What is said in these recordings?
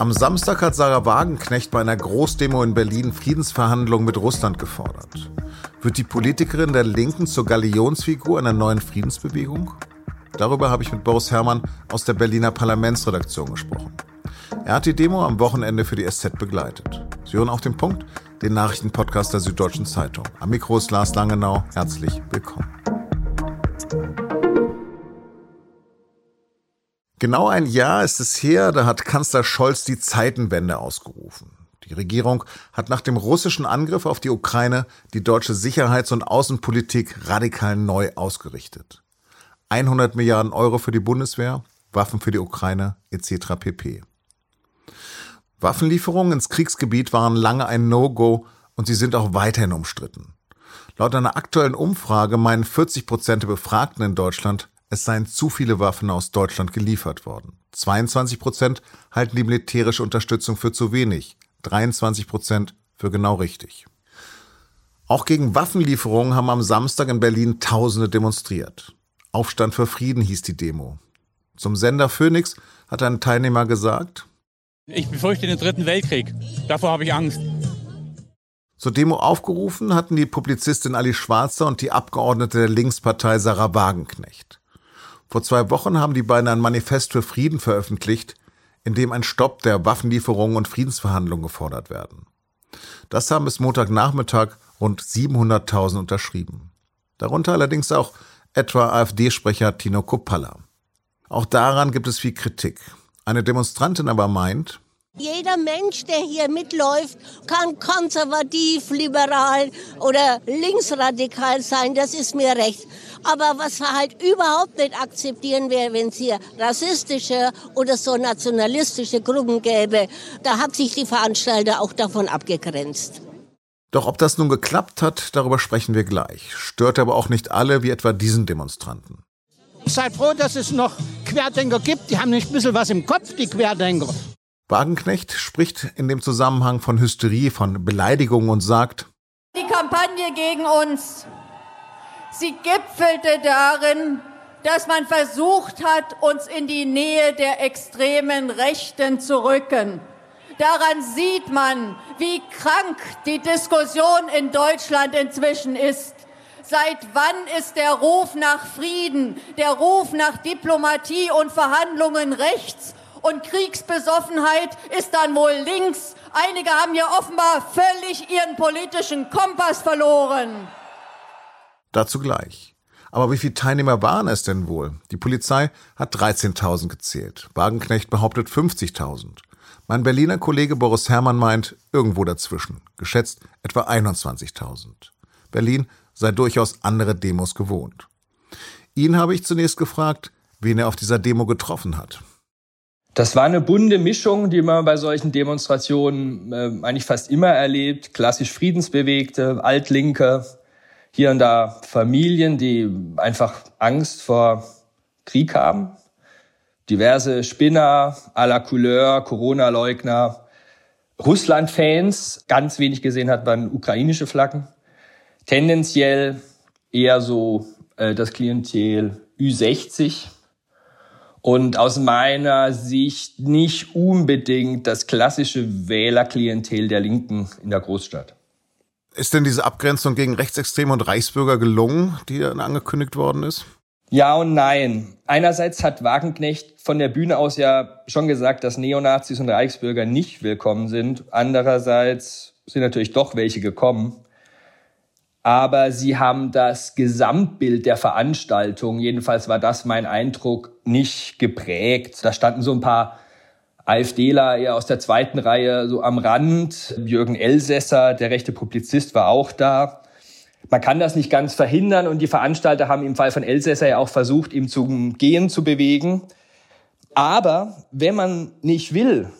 Am Samstag hat Sarah Wagenknecht bei einer Großdemo in Berlin Friedensverhandlungen mit Russland gefordert. Wird die Politikerin der Linken zur Galionsfigur einer neuen Friedensbewegung? Darüber habe ich mit Boris Herrmann aus der Berliner Parlamentsredaktion gesprochen. Er hat die Demo am Wochenende für die SZ begleitet. Sie hören auf den Punkt, den Nachrichtenpodcast der Süddeutschen Zeitung. Am Mikro ist Lars Langenau. Herzlich willkommen. Genau ein Jahr ist es her, da hat Kanzler Scholz die Zeitenwende ausgerufen. Die Regierung hat nach dem russischen Angriff auf die Ukraine die deutsche Sicherheits- und Außenpolitik radikal neu ausgerichtet. 100 Milliarden Euro für die Bundeswehr, Waffen für die Ukraine etc. pp. Waffenlieferungen ins Kriegsgebiet waren lange ein No-Go und sie sind auch weiterhin umstritten. Laut einer aktuellen Umfrage meinen 40 Prozent der Befragten in Deutschland, es seien zu viele Waffen aus Deutschland geliefert worden. 22 Prozent halten die militärische Unterstützung für zu wenig, 23 Prozent für genau richtig. Auch gegen Waffenlieferungen haben am Samstag in Berlin Tausende demonstriert. Aufstand für Frieden hieß die Demo. Zum Sender Phoenix hat ein Teilnehmer gesagt, ich befürchte den dritten Weltkrieg. Davor habe ich Angst. Zur Demo aufgerufen hatten die Publizistin Ali Schwarzer und die Abgeordnete der Linkspartei Sarah Wagenknecht. Vor zwei Wochen haben die beiden ein Manifest für Frieden veröffentlicht, in dem ein Stopp der Waffenlieferungen und Friedensverhandlungen gefordert werden. Das haben bis Montagnachmittag rund 700.000 unterschrieben. Darunter allerdings auch etwa AfD-Sprecher Tino Kopalla. Auch daran gibt es viel Kritik. Eine Demonstrantin aber meint, jeder Mensch, der hier mitläuft, kann konservativ, liberal oder linksradikal sein, das ist mir recht. Aber was wir halt überhaupt nicht akzeptieren wäre, wenn es hier rassistische oder so nationalistische Gruppen gäbe. Da hat sich die Veranstalter auch davon abgegrenzt. Doch ob das nun geklappt hat, darüber sprechen wir gleich. Stört aber auch nicht alle, wie etwa diesen Demonstranten. Seid froh, dass es noch Querdenker gibt. Die haben nicht ein bisschen was im Kopf, die Querdenker. Wagenknecht spricht in dem Zusammenhang von Hysterie, von Beleidigung und sagt, die Kampagne gegen uns, sie gipfelte darin, dass man versucht hat, uns in die Nähe der extremen Rechten zu rücken. Daran sieht man, wie krank die Diskussion in Deutschland inzwischen ist. Seit wann ist der Ruf nach Frieden, der Ruf nach Diplomatie und Verhandlungen rechts und Kriegsbesoffenheit ist dann wohl links. Einige haben hier offenbar völlig ihren politischen Kompass verloren. Dazu gleich. Aber wie viele Teilnehmer waren es denn wohl? Die Polizei hat 13.000 gezählt. Wagenknecht behauptet 50.000. Mein Berliner Kollege Boris Herrmann meint irgendwo dazwischen, geschätzt etwa 21.000. Berlin sei durchaus andere Demos gewohnt. Ihn habe ich zunächst gefragt, wen er auf dieser Demo getroffen hat. Das war eine bunte Mischung, die man bei solchen Demonstrationen äh, eigentlich fast immer erlebt. Klassisch Friedensbewegte, Altlinke, hier und da Familien, die einfach Angst vor Krieg haben. Diverse Spinner à la Couleur, Corona-Leugner, Russland-Fans, ganz wenig gesehen hat man ukrainische Flaggen. Tendenziell eher so äh, das Klientel Ü60, und aus meiner Sicht nicht unbedingt das klassische Wählerklientel der Linken in der Großstadt. Ist denn diese Abgrenzung gegen Rechtsextreme und Reichsbürger gelungen, die dann angekündigt worden ist? Ja und nein. Einerseits hat Wagenknecht von der Bühne aus ja schon gesagt, dass Neonazis und Reichsbürger nicht willkommen sind. Andererseits sind natürlich doch welche gekommen aber sie haben das Gesamtbild der Veranstaltung, jedenfalls war das mein Eindruck, nicht geprägt. Da standen so ein paar AfDler eher aus der zweiten Reihe so am Rand. Jürgen Elsässer, der rechte Publizist, war auch da. Man kann das nicht ganz verhindern und die Veranstalter haben im Fall von Elsässer ja auch versucht, ihm zum Gehen zu bewegen. Aber wenn man nicht will,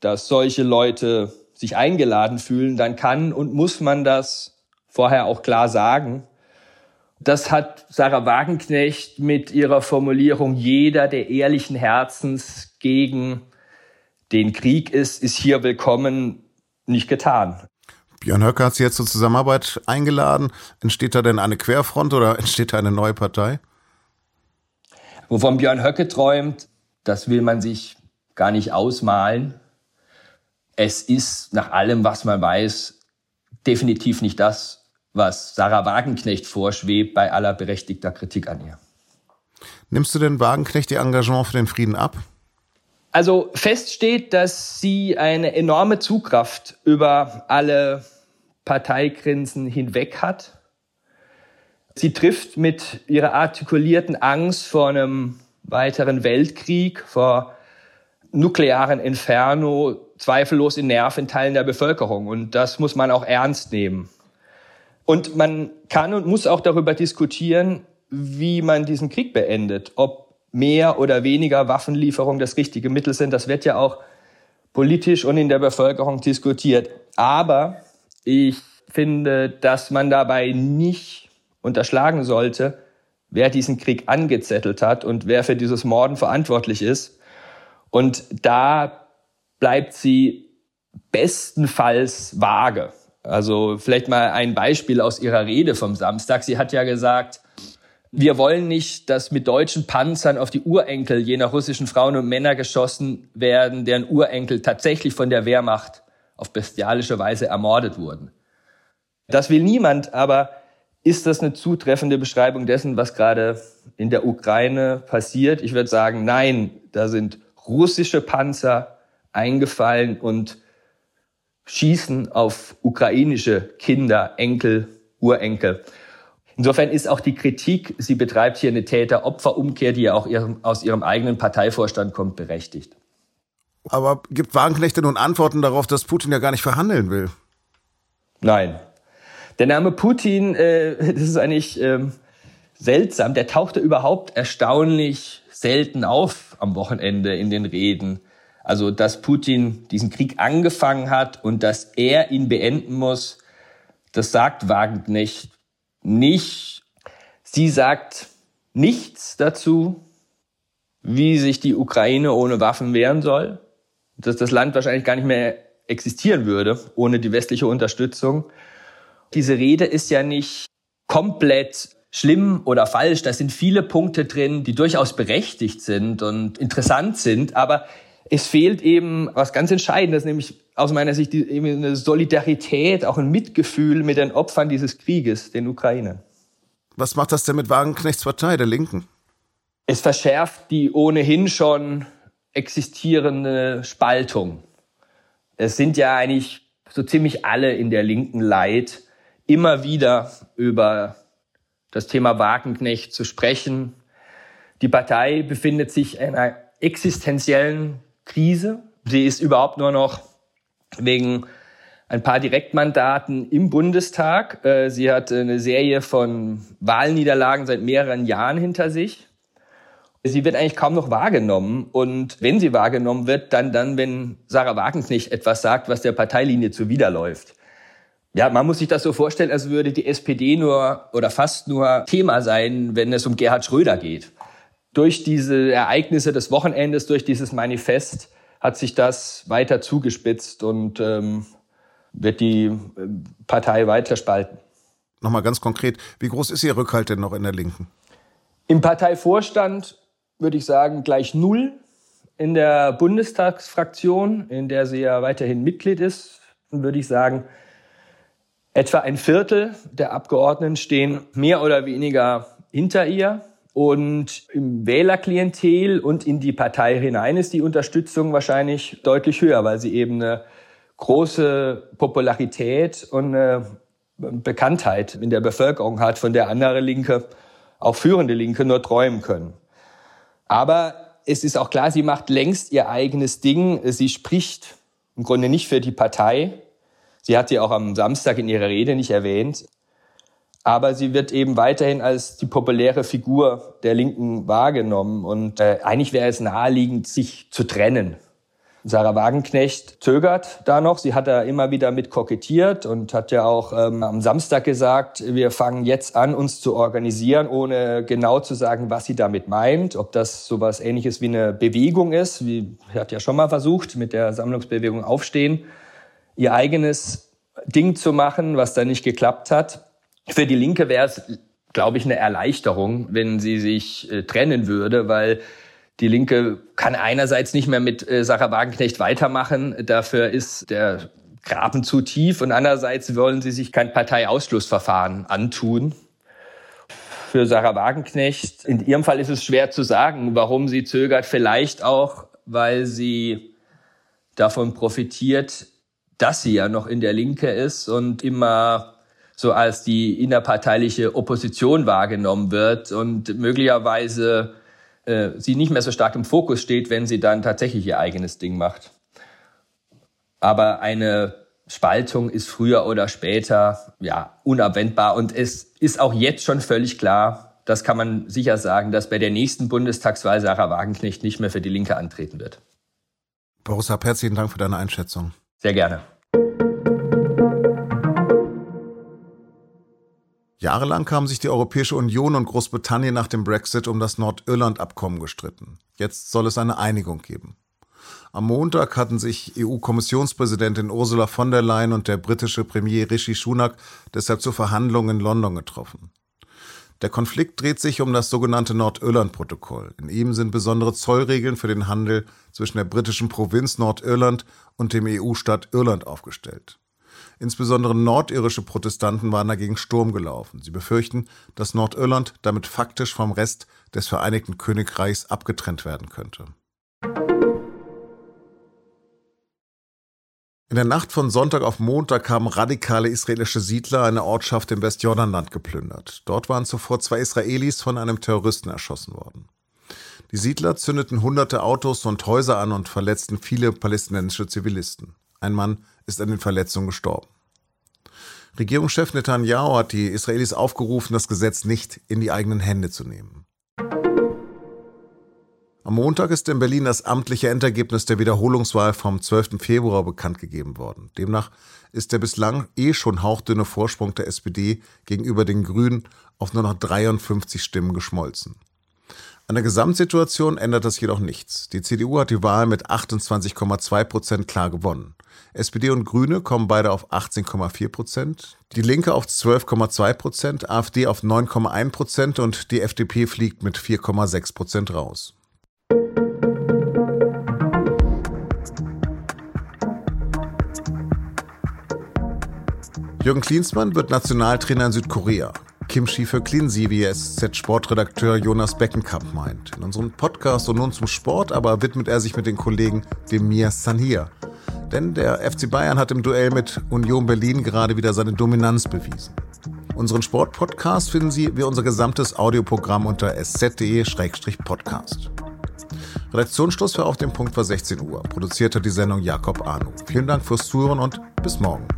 dass solche Leute sich eingeladen fühlen, dann kann und muss man das vorher auch klar sagen. Das hat Sarah Wagenknecht mit ihrer Formulierung jeder, der ehrlichen Herzens gegen den Krieg ist, ist hier willkommen, nicht getan. Björn Höcke hat Sie jetzt zur Zusammenarbeit eingeladen. Entsteht da denn eine Querfront oder entsteht da eine neue Partei? Wovon Björn Höcke träumt, das will man sich gar nicht ausmalen. es ist nach allem, was man weiß, definitiv nicht das, was Sarah Wagenknecht vorschwebt bei aller berechtigter Kritik an ihr. Nimmst du denn Wagenknecht ihr Engagement für den Frieden ab? Also fest steht, dass sie eine enorme Zugkraft über alle Parteigrenzen hinweg hat. Sie trifft mit ihrer artikulierten Angst vor einem weiteren Weltkrieg, vor nuklearen Inferno zweifellos in Nerv in Teilen der Bevölkerung. Und das muss man auch ernst nehmen. Und man kann und muss auch darüber diskutieren, wie man diesen Krieg beendet. Ob mehr oder weniger Waffenlieferung das richtige Mittel sind, das wird ja auch politisch und in der Bevölkerung diskutiert. Aber ich finde, dass man dabei nicht unterschlagen sollte, wer diesen Krieg angezettelt hat und wer für dieses Morden verantwortlich ist. Und da bleibt sie bestenfalls vage. Also vielleicht mal ein Beispiel aus ihrer Rede vom Samstag. Sie hat ja gesagt, wir wollen nicht, dass mit deutschen Panzern auf die Urenkel jener russischen Frauen und Männer geschossen werden, deren Urenkel tatsächlich von der Wehrmacht auf bestialische Weise ermordet wurden. Das will niemand, aber ist das eine zutreffende Beschreibung dessen, was gerade in der Ukraine passiert? Ich würde sagen, nein, da sind russische Panzer eingefallen und schießen auf ukrainische Kinder, Enkel, Urenkel. Insofern ist auch die Kritik, sie betreibt hier eine Täter-Opfer-Umkehr, die ja auch aus ihrem eigenen Parteivorstand kommt, berechtigt. Aber gibt Wagenknecht denn nun Antworten darauf, dass Putin ja gar nicht verhandeln will? Nein. Der Name Putin, äh, das ist eigentlich ähm, seltsam. Der tauchte überhaupt erstaunlich selten auf am Wochenende in den Reden. Also, dass Putin diesen Krieg angefangen hat und dass er ihn beenden muss, das sagt Wagenknecht nicht. Sie sagt nichts dazu, wie sich die Ukraine ohne Waffen wehren soll, dass das Land wahrscheinlich gar nicht mehr existieren würde ohne die westliche Unterstützung. Diese Rede ist ja nicht komplett schlimm oder falsch. Da sind viele Punkte drin, die durchaus berechtigt sind und interessant sind, aber es fehlt eben was ganz Entscheidendes, nämlich aus meiner Sicht eben eine Solidarität, auch ein Mitgefühl mit den Opfern dieses Krieges, den Ukrainern. Was macht das denn mit Wagenknechts Partei, der Linken? Es verschärft die ohnehin schon existierende Spaltung. Es sind ja eigentlich so ziemlich alle in der Linken Leid, immer wieder über das Thema Wagenknecht zu sprechen. Die Partei befindet sich in einer existenziellen Krise. Sie ist überhaupt nur noch wegen ein paar Direktmandaten im Bundestag. Äh, sie hat eine Serie von Wahlniederlagen seit mehreren Jahren hinter sich. Sie wird eigentlich kaum noch wahrgenommen. Und wenn sie wahrgenommen wird, dann, dann, wenn Sarah Wagenknecht etwas sagt, was der Parteilinie zuwiderläuft. Ja, man muss sich das so vorstellen, als würde die SPD nur oder fast nur Thema sein, wenn es um Gerhard Schröder geht durch diese Ereignisse des Wochenendes, durch dieses Manifest, hat sich das weiter zugespitzt und ähm, wird die äh, Partei weiter spalten. Nochmal ganz konkret, wie groß ist Ihr Rückhalt denn noch in der Linken? Im Parteivorstand würde ich sagen gleich null. In der Bundestagsfraktion, in der sie ja weiterhin Mitglied ist, würde ich sagen, etwa ein Viertel der Abgeordneten stehen mehr oder weniger hinter ihr. Und im Wählerklientel und in die Partei hinein ist die Unterstützung wahrscheinlich deutlich höher, weil sie eben eine große Popularität und eine Bekanntheit in der Bevölkerung hat, von der andere Linke, auch führende Linke, nur träumen können. Aber es ist auch klar, sie macht längst ihr eigenes Ding. Sie spricht im Grunde nicht für die Partei. Sie hat sie auch am Samstag in ihrer Rede nicht erwähnt aber sie wird eben weiterhin als die populäre Figur der Linken wahrgenommen. Und äh, eigentlich wäre es naheliegend, sich zu trennen. Sarah Wagenknecht zögert da noch. Sie hat da immer wieder mit kokettiert und hat ja auch ähm, am Samstag gesagt, wir fangen jetzt an, uns zu organisieren, ohne genau zu sagen, was sie damit meint. Ob das sowas ähnliches wie eine Bewegung ist, wie sie hat ja schon mal versucht, mit der Sammlungsbewegung Aufstehen, ihr eigenes Ding zu machen, was da nicht geklappt hat. Für die Linke wäre es, glaube ich, eine Erleichterung, wenn sie sich äh, trennen würde, weil Die Linke kann einerseits nicht mehr mit äh, Sarah Wagenknecht weitermachen. Dafür ist der Graben zu tief. Und andererseits wollen sie sich kein Parteiausschlussverfahren antun. Für Sarah Wagenknecht, in ihrem Fall ist es schwer zu sagen, warum sie zögert. Vielleicht auch, weil sie davon profitiert, dass sie ja noch in der Linke ist und immer so als die innerparteiliche Opposition wahrgenommen wird und möglicherweise äh, sie nicht mehr so stark im Fokus steht, wenn sie dann tatsächlich ihr eigenes Ding macht. Aber eine Spaltung ist früher oder später ja unabwendbar und es ist auch jetzt schon völlig klar, das kann man sicher sagen, dass bei der nächsten Bundestagswahl Sarah Wagenknecht nicht mehr für die Linke antreten wird. Boris Happ, herzlichen Dank für deine Einschätzung. Sehr gerne. Jahrelang haben sich die Europäische Union und Großbritannien nach dem Brexit um das Nordirland-Abkommen gestritten. Jetzt soll es eine Einigung geben. Am Montag hatten sich EU-Kommissionspräsidentin Ursula von der Leyen und der britische Premier Rishi Sunak deshalb zur Verhandlung in London getroffen. Der Konflikt dreht sich um das sogenannte Nordirland-Protokoll. In ihm sind besondere Zollregeln für den Handel zwischen der britischen Provinz Nordirland und dem EU-Staat Irland aufgestellt. Insbesondere nordirische Protestanten waren dagegen Sturm gelaufen. Sie befürchten, dass Nordirland damit faktisch vom Rest des Vereinigten Königreichs abgetrennt werden könnte. In der Nacht von Sonntag auf Montag haben radikale israelische Siedler eine Ortschaft im Westjordanland geplündert. Dort waren zuvor zwei Israelis von einem Terroristen erschossen worden. Die Siedler zündeten hunderte Autos und Häuser an und verletzten viele palästinensische Zivilisten. Ein Mann ist an den Verletzungen gestorben. Regierungschef Netanyahu hat die Israelis aufgerufen, das Gesetz nicht in die eigenen Hände zu nehmen. Am Montag ist in Berlin das amtliche Endergebnis der Wiederholungswahl vom 12. Februar bekannt gegeben worden. Demnach ist der bislang eh schon hauchdünne Vorsprung der SPD gegenüber den Grünen auf nur noch 53 Stimmen geschmolzen. An der Gesamtsituation ändert das jedoch nichts. Die CDU hat die Wahl mit 28,2 Prozent klar gewonnen. SPD und Grüne kommen beide auf 18,4 Prozent, die Linke auf 12,2 Prozent, AfD auf 9,1 Prozent und die FDP fliegt mit 4,6 Prozent raus. Jürgen Klinsmann wird Nationaltrainer in Südkorea. Kimchi für Cleansy, wie SZ-Sportredakteur Jonas Beckenkamp meint. In unserem Podcast und nun zum Sport aber widmet er sich mit den Kollegen dem Mir Sanhir. Denn der FC Bayern hat im Duell mit Union Berlin gerade wieder seine Dominanz bewiesen. Unseren Sportpodcast finden Sie wie unser gesamtes Audioprogramm unter sz.de-podcast. Redaktionsschluss war auf dem Punkt war 16 Uhr. Produzierte die Sendung Jakob Arno. Vielen Dank fürs Zuhören und bis morgen.